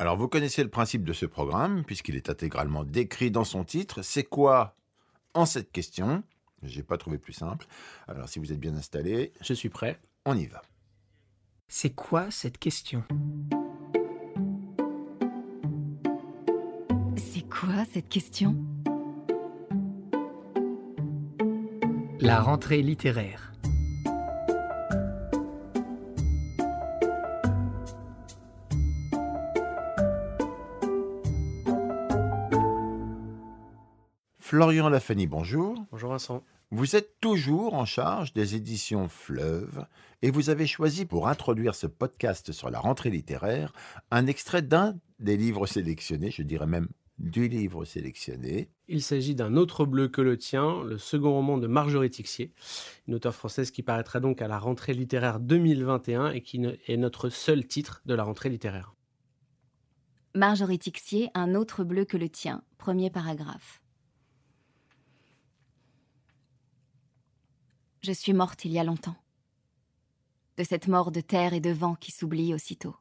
Alors, vous connaissez le principe de ce programme, puisqu'il est intégralement décrit dans son titre. C'est quoi en cette question? J'ai pas trouvé plus simple. Alors, si vous êtes bien installé, Je suis prêt. on y va. C'est quoi cette question? C'est quoi cette question? La rentrée littéraire. Florian Lafani, bonjour. Bonjour Vincent. Vous êtes toujours en charge des éditions Fleuve et vous avez choisi pour introduire ce podcast sur la rentrée littéraire un extrait d'un des livres sélectionnés, je dirais même du livre sélectionné. Il s'agit d'un autre bleu que le tien, le second roman de Marjorie Tixier, une auteure française qui paraîtra donc à la rentrée littéraire 2021 et qui est notre seul titre de la rentrée littéraire. Marjorie Tixier, un autre bleu que le tien. Premier paragraphe. Je suis morte il y a longtemps. De cette mort de terre et de vent qui s'oublie aussitôt.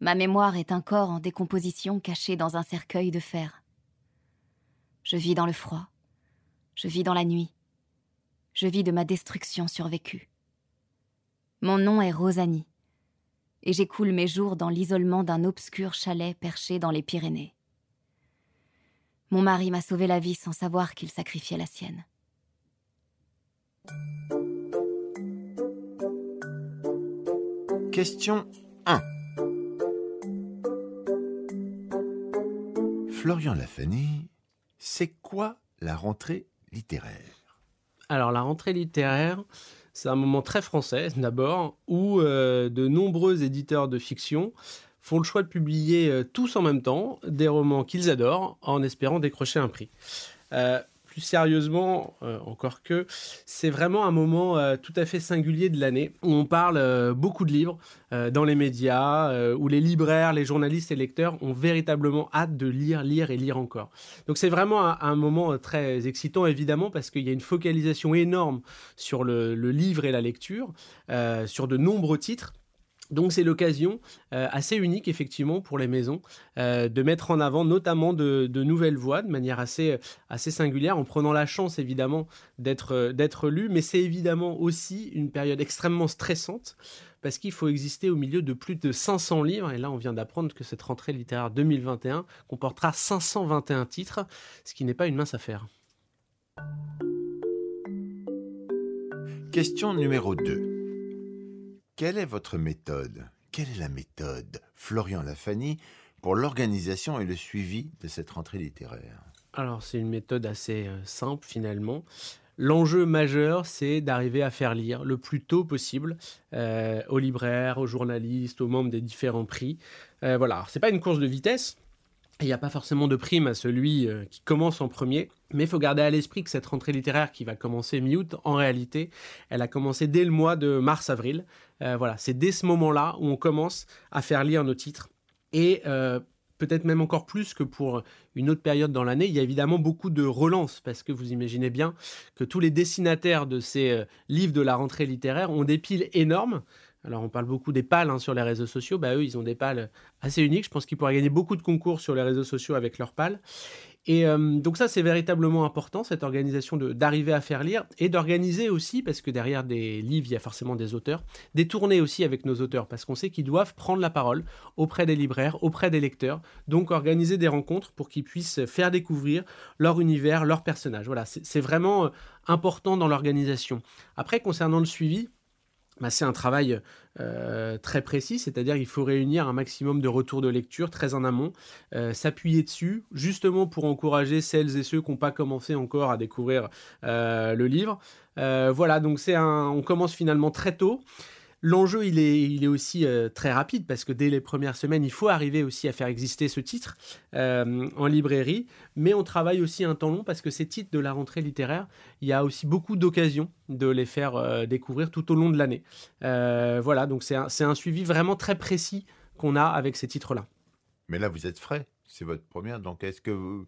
Ma mémoire est un corps en décomposition caché dans un cercueil de fer. Je vis dans le froid. Je vis dans la nuit. Je vis de ma destruction survécue. Mon nom est Rosanie et j'écoule mes jours dans l'isolement d'un obscur chalet perché dans les Pyrénées. Mon mari m'a sauvé la vie sans savoir qu'il sacrifiait la sienne. Question 1. Florian Lafani, c'est quoi la rentrée littéraire? Alors la rentrée littéraire, c'est un moment très français d'abord, où euh, de nombreux éditeurs de fiction font le choix de publier euh, tous en même temps des romans qu'ils adorent en espérant décrocher un prix. Euh, plus sérieusement, euh, encore que, c'est vraiment un moment euh, tout à fait singulier de l'année où on parle euh, beaucoup de livres dans les médias, où les libraires, les journalistes et lecteurs ont véritablement hâte de lire, lire et lire encore. Donc c'est vraiment un, moment très excitant évidemment parce qu'il y a une focalisation énorme sur le, livre et la lecture, sur de nombreux titres. Donc c'est l'occasion euh, assez unique effectivement pour les maisons euh, de mettre en avant notamment de, nouvelles voix de manière assez, assez singulière en prenant la chance évidemment d'être euh, d'être lu, mais c'est évidemment aussi une période extrêmement stressante parce qu'il faut exister au milieu de plus de 500 livres et là on vient d'apprendre que cette rentrée littéraire 2021 comportera 521 titres, ce qui n'est pas une mince affaire. Question numéro 2. Quelle est votre méthode? Quelle est la méthode, Florian Lafani, pour l'organisation et le suivi de cette rentrée littéraire? Alors, c'est une méthode assez euh, simple finalement. L'enjeu majeur, c'est d'arriver à faire lire le plus tôt possible euh, aux libraires, aux journalistes, aux membres des différents prix. Euh, voilà, c'est pas une course de vitesse. Il n'y a pas forcément de prime à celui euh, qui commence en premier, mais il faut garder à l'esprit que cette rentrée littéraire qui va commencer mi-août, en réalité, elle a commencé dès le mois de mars-avril. Euh, voilà, c'est dès ce moment-là où on commence à faire lire nos titres. Et euh, peut-être même encore plus que pour une autre période dans l'année, il y a évidemment beaucoup de relances, parce que vous imaginez bien que tous les dessinataires de ces livres de la rentrée littéraire ont des piles énormes. Alors on parle beaucoup des pales hein, sur les réseaux sociaux, bah eux ils ont des pales assez uniques, je pense qu'ils pourraient gagner beaucoup de concours sur les réseaux sociaux avec leurs pales. Et euh, donc ça, c'est véritablement important, cette organisation d'arriver à faire lire et d'organiser aussi, parce que derrière des livres, il y a forcément des auteurs, des tournées aussi avec nos auteurs, parce qu'on sait qu'ils doivent prendre la parole auprès des libraires, auprès des lecteurs, donc organiser des rencontres pour qu'ils puissent faire découvrir leur univers, leurs personnages. Voilà, c'est c'est vraiment euh, important dans l'organisation. Après, concernant le suivi, bah, c'est un travail euh, très précis, c'est-à-dire il faut réunir un maximum de retours de lecture très en amont, euh, s'appuyer dessus, justement pour encourager celles et ceux qui n'ont pas commencé encore à découvrir euh, le livre. Voilà, donc c'est un, on commence finalement très tôt. L'enjeu, il est, aussi euh, très rapide parce que dès les premières semaines, il faut arriver aussi à faire exister ce titre euh, en librairie. Mais on travaille aussi un temps long parce que ces titres de la rentrée littéraire, il y a aussi beaucoup d'occasions de les faire euh, découvrir tout au long de l'année. Voilà, donc c'est un, c'est un suivi vraiment très précis qu'on a avec ces titres-là. Mais là, vous êtes frais. C'est votre première. Donc, est-ce que vous,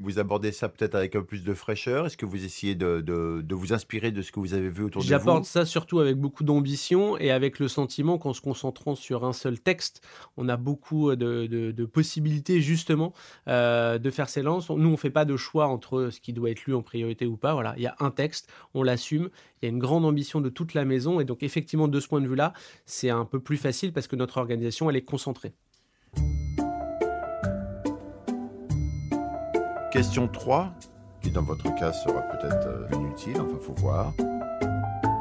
vous abordez ça peut-être avec un peu plus de fraîcheur? Est-ce que vous essayez de, de- vous inspirer de ce que vous avez vu autour de vous? J'apporte ça surtout avec beaucoup d'ambition et avec le sentiment qu'en se concentrant sur un seul texte, on a beaucoup de, de- de possibilités justement euh, de faire ses lances. Nous, on fait pas de choix entre ce qui doit être lu en priorité ou pas. Voilà, il y a un texte, on l'assume. Il y a une grande ambition de toute la maison et donc effectivement de ce point de vue-là, c'est un peu plus facile parce que notre organisation elle est concentrée. Question 3, qui dans votre cas sera peut-être euh, inutile, enfin faut voir.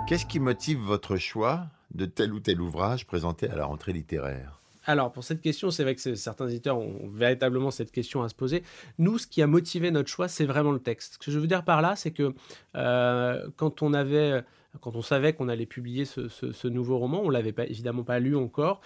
Qu'est-ce qui motive votre choix de tel ou tel ouvrage présenté à la rentrée littéraire? Alors, pour cette question, c'est vrai que certains éditeurs ont véritablement cette question à se poser. Nous, ce qui a motivé notre choix, c'est vraiment le texte. Ce que je veux dire par là, c'est que euh, quand on avait, quand on savait qu'on allait publier ce, nouveau roman, on l'avait pas, évidemment pas lu encore,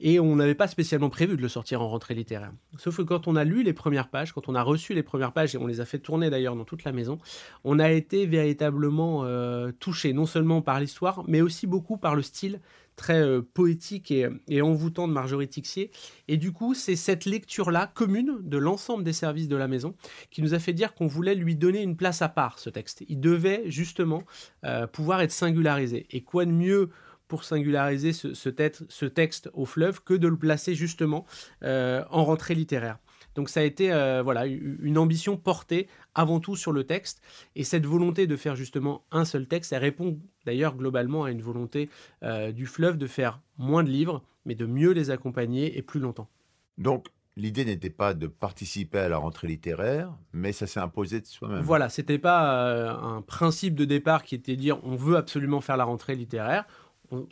et on n'avait pas spécialement prévu de le sortir en rentrée littéraire. Sauf que quand on a lu les premières pages, quand on a reçu les premières pages, et on les a fait tourner d'ailleurs dans toute la maison, on a été véritablement euh, touché, non seulement par l'histoire, mais aussi beaucoup par le style très euh, poétique et, envoûtant de Marjorie Tixier. Et du coup, c'est cette lecture-là commune de l'ensemble des services de la maison qui nous a fait dire qu'on voulait lui donner une place à part, ce texte. Il devait justement euh, pouvoir être singularisé. Et quoi de mieux pour singulariser ce, ce texte, ce texte au fleuve que de le placer justement euh, en rentrée littéraire? Donc ça a été euh, voilà une ambition portée avant tout sur le texte et cette volonté de faire justement un seul texte, elle répond d'ailleurs globalement à une volonté euh, du fleuve de faire moins de livres mais de mieux les accompagner et plus longtemps. Donc, l'idée n'était pas de participer à la rentrée littéraire, mais ça s'est imposé de soi-même. Voilà, c'était pas euh, un principe de départ qui était de dire on veut absolument faire la rentrée littéraire.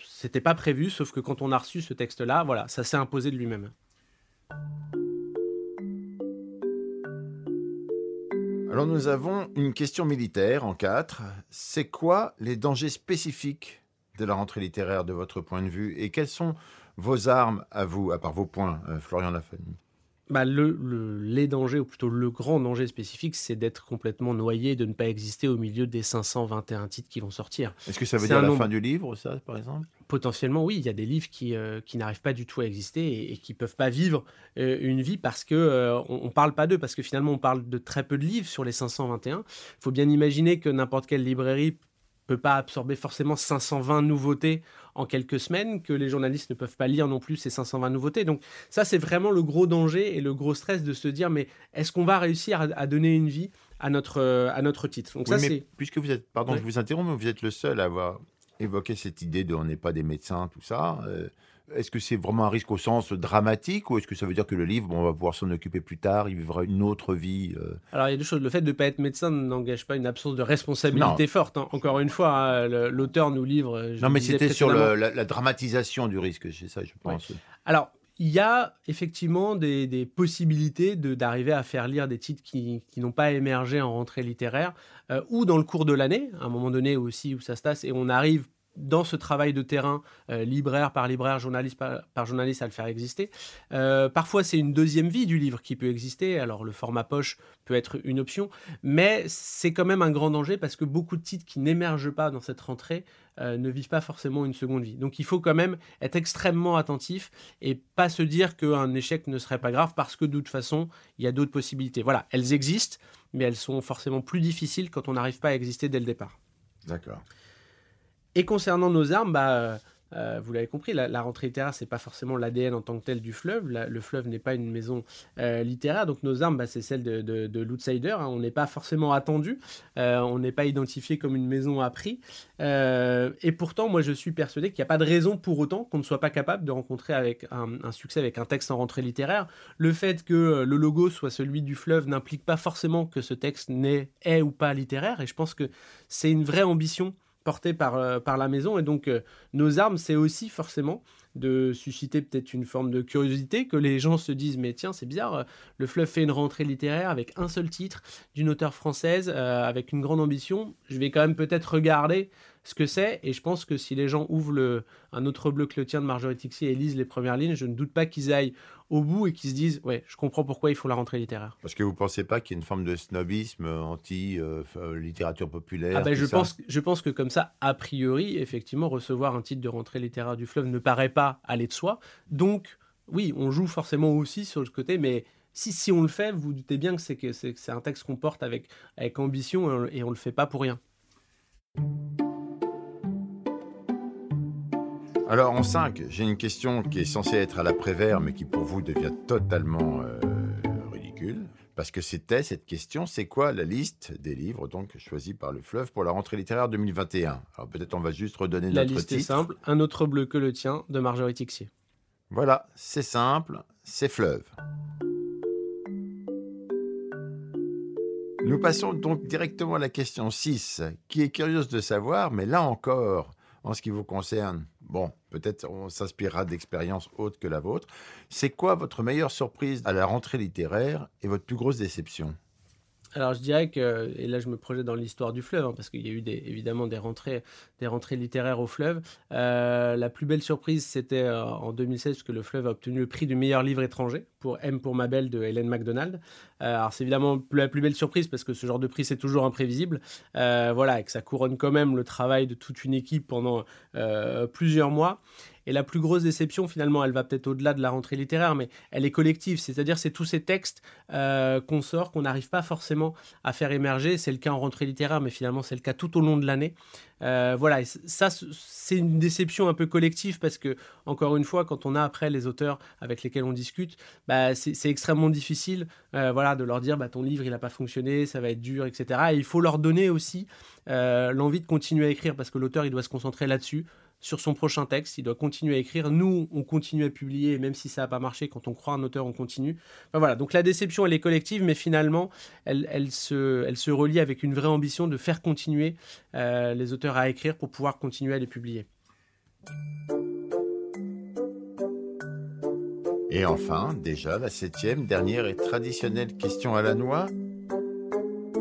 C'était pas prévu, sauf que quand on a reçu ce texte-là, voilà, ça s'est imposé de lui-même. Alors, nous avons une question militaire en quatre. C'est quoi les dangers spécifiques de la rentrée littéraire de votre point de vue Et quelles sont vos armes à vous, à part vos points, euh, Florian Lafani Bah, le, le- les dangers, ou plutôt le grand danger spécifique, c'est d'être complètement noyé, de ne pas exister au milieu des 521 titres qui vont sortir. Est-ce que ça veut dire un la nombre. fin du livre, ça, par exemple? Potentiellement, oui, il y a des livres qui, euh, qui n'arrivent pas du tout à exister et, et qui peuvent pas vivre euh, une vie parce que euh, on, on parle pas d'eux, parce que finalement on parle de très peu de livres sur les 521. Il faut bien imaginer que n'importe quelle librairie peut pas absorber forcément 520 nouveautés en quelques semaines, que les journalistes ne peuvent pas lire non plus ces 520 nouveautés. Donc ça, c'est vraiment le gros danger et le gros stress de se dire, mais est-ce qu'on va réussir à, à donner une vie à notre, à notre titre? Donc Oui, ça, mais c'est... puisque vous êtes, pardon, Ouais. je vous interromps, mais vous êtes le seul à avoir évoqué cette idée de on n'est pas des médecins, tout ça. euh, est-ce que c'est vraiment un risque au sens dramatique ou est-ce que ça veut dire que le livre, bon, on va pouvoir s'en occuper plus tard, il vivra une autre vie euh, Alors, il y a deux choses. Le fait de ne pas être médecin n'engage pas une absence de responsabilité Non. forte. hein. Encore une fois, hein, le- l'auteur nous livre. euh, je Non, mais c'était sur précédemment. le- la, la dramatisation du risque, c'est ça, je pense. Alors, il y a effectivement des, possibilités d'arriver à faire lire des titres qui, qui n'ont pas émergé en rentrée littéraire euh, ou dans le cours de l'année, à un moment donné aussi où ça se tasse, et on arrive dans ce travail de terrain, euh, libraire par libraire, journaliste par, journaliste, à le faire exister. Euh, parfois, c'est une deuxième vie du livre qui peut exister. Alors, le format poche peut être une option, mais c'est quand même un grand danger parce que beaucoup de titres qui n'émergent pas dans cette rentrée euh, ne vivent pas forcément une seconde vie. Donc, il faut quand même être extrêmement attentif et pas se dire qu'un échec ne serait pas grave parce que de toute façon, il y a d'autres possibilités. Voilà, elles existent, mais elles sont forcément plus difficiles quand on n'arrive pas à exister dès le départ. D'accord. Et concernant nos armes, bah, euh, euh, vous l'avez compris, la, rentrée littéraire, c'est pas forcément l'ADN en tant que tel du fleuve. Le fleuve n'est pas une maison euh, littéraire, donc nos armes, bah, c'est celle de, de, de l'outsider. hein. On n'est pas forcément attendu, on n'est pas identifié comme une maison à prix. Et pourtant, moi, je suis persuadé qu'il n'y a pas de raison pour autant qu'on ne soit pas capable de rencontrer avec un, un succès avec un texte en rentrée littéraire. Le fait que le logo soit celui du fleuve n'implique pas forcément que ce texte n'est est ou pas littéraire. Et je pense que c'est une vraie ambition portée par, euh, par la maison. Et donc, euh, nos armes, c'est aussi forcément de susciter peut-être une forme de curiosité, que les gens se disent, mais tiens, c'est bizarre, euh, le fleuve fait une rentrée littéraire avec un seul titre d'une auteure française, avec une grande ambition. Je vais quand même peut-être regarder ce que c'est. Et je pense que si les gens ouvrent le, un autre bleu que le tien de Marjorie Tixier et lisent les premières lignes, je ne doute pas qu'ils aillent au bout et qu'ils se disent, ouais, je comprends pourquoi il faut la rentrée littéraire. Parce que vous ne pensez pas qu'il y a une forme de snobisme anti-littérature populaire Ah ben, je, pense, je pense que comme ça, a priori, effectivement, recevoir un titre de rentrée littéraire du fleuve ne paraît pas aller de soi. Donc, oui, on joue forcément aussi sur le côté, mais si, si on le fait, vous, doutez bien que c'est un texte qu'on porte avec, avec ambition et on ne le fait pas pour rien. Alors en 5, j'ai une question qui est censée être à l'après-vert, mais qui pour vous devient totalement euh, ridicule. Parce que c'était cette question, c'est quoi la liste des livres donc choisis par le fleuve pour la rentrée littéraire 2021 Alors peut-être on va juste redonner La notre liste titre. est simple, un autre bleu que le tien de Marjorie Tixier. Voilà, c'est simple, c'est fleuve. Nous passons donc directement à la question 6, qui est curieuse de savoir, mais là encore, en ce qui vous concerne, bon, peut-être on s'inspirera d'expériences autres que la vôtre. C'est quoi votre meilleure surprise à la rentrée littéraire et votre plus grosse déception? Alors je dirais que, et là je me projette dans l'histoire du fleuve, hein, parce qu'il y a eu évidemment des rentrées, littéraires au fleuve. Euh, la plus belle surprise, c'était euh, en 2016, parce que le fleuve a obtenu le prix du meilleur livre étranger pour M pour ma belle de Hélène MacDonald. Euh, alors c'est évidemment la plus belle surprise, parce que ce genre de prix, c'est toujours imprévisible. Voilà, et que ça couronne quand même le travail de toute une équipe pendant plusieurs mois. Et la plus grosse déception, finalement, elle va peut-être au-delà de la rentrée littéraire, mais elle est collective. C'est-à-dire, c'est tous ces textes euh, qu'on sort, qu'on n'arrive pas forcément à faire émerger. C'est le cas en rentrée littéraire, mais finalement, c'est le cas tout au long de l'année. Euh, voilà, et ça, c'est une déception un peu collective parce que, encore une fois, quand on a après les auteurs avec lesquels on discute, bah, c'est extrêmement difficile euh, voilà, de leur dire bah, ton livre, il n'a pas fonctionné, ça va être dur, etc. Et il faut leur donner aussi l'envie de continuer à écrire parce que l'auteur, il doit se concentrer là-dessus sur son prochain texte, il doit continuer à écrire. Nous, on continue à publier, même si ça n'a pas marché, quand on croit un auteur, on continue. Enfin, voilà, donc la déception, elle est collective, mais finalement, elle, elle, se, elle se relie avec une vraie ambition de faire continuer euh, les auteurs à écrire pour pouvoir continuer à les publier. Et enfin, déjà, la septième, dernière et traditionnelle question à la noix.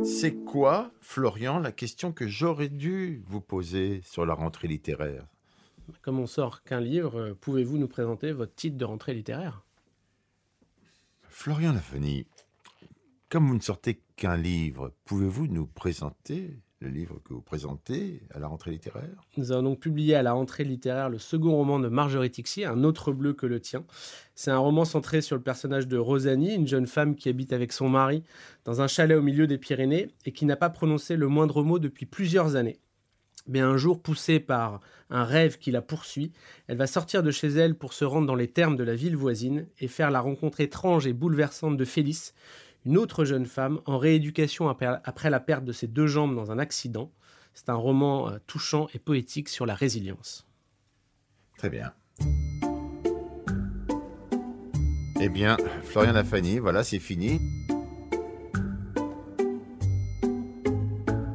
C'est quoi, Florian, la question que j'aurais dû vous poser sur la rentrée littéraire? Comme on sort qu'un livre, euh, pouvez-vous nous présenter votre titre de rentrée littéraire? Florian Lafony, comme vous ne sortez qu'un livre, pouvez-vous nous présenter le livre que vous présentez à la rentrée littéraire? Nous avons donc publié à la rentrée littéraire le second roman de Marjorie Tixier, Un autre bleu que le tien. C'est un roman centré sur le personnage de Rosanie, une jeune femme qui habite avec son mari dans un chalet au milieu des Pyrénées et qui n'a pas prononcé le moindre mot depuis plusieurs années. Mais un jour, poussée par un rêve qui la poursuit, elle va sortir de chez elle pour se rendre dans les termes de la ville voisine et faire la rencontre étrange et bouleversante de Félix, une autre jeune femme en rééducation après la perte de ses deux jambes dans un accident. C'est un roman euh, touchant et poétique sur la résilience. Très bien. Eh bien, Florian Lafani, voilà, c'est fini.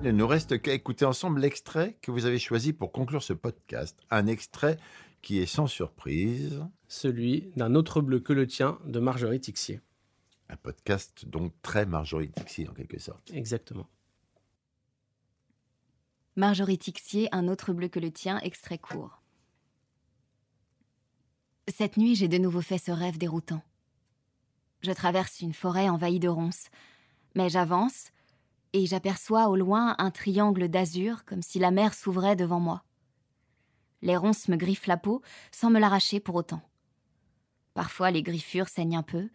Il ne nous reste qu'à écouter ensemble l'extrait que vous avez choisi pour conclure ce podcast. Un extrait qui est sans surprise. Celui d'un autre bleu que le tien de Marjorie Tixier. Un podcast donc très Marjorie Tixier en quelque sorte. Exactement. Marjorie Tixier, un autre bleu que le tien, extrait court. Cette nuit, j'ai de nouveau fait ce rêve déroutant. Je traverse une forêt envahie de ronces, mais j'avance et j'aperçois au loin un triangle d'azur comme si la mer s'ouvrait devant moi. Les ronces me griffent la peau sans me l'arracher pour autant. Parfois, les griffures saignent un peu,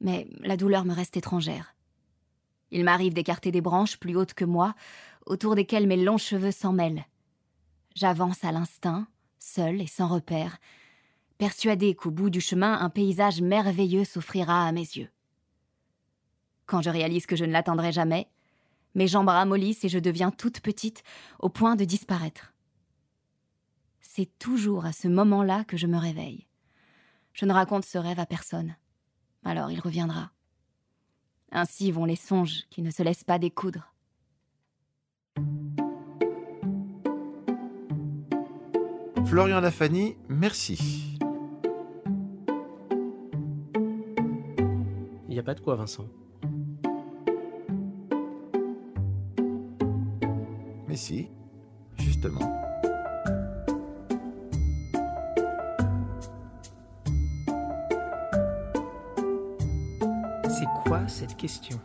mais la douleur me reste étrangère. Il m'arrive d'écarter des branches plus hautes que moi, autour desquelles mes longs cheveux s'en mêlent. J'avance à l'instinct, seul et sans repère, persuadé qu'au bout du chemin, un paysage merveilleux s'offrira à mes yeux. Quand je réalise que je ne l'attendrai jamais, mes jambes ramollissent et je deviens toute petite au point de disparaître. C'est toujours à ce moment-là que je me réveille. Je ne raconte ce rêve à personne. Alors il reviendra. Ainsi vont les songes qui ne se laissent pas découdre. Florian Lafani, merci. Il n'y a pas de quoi, Vincent. Justement. C'est quoi cette question?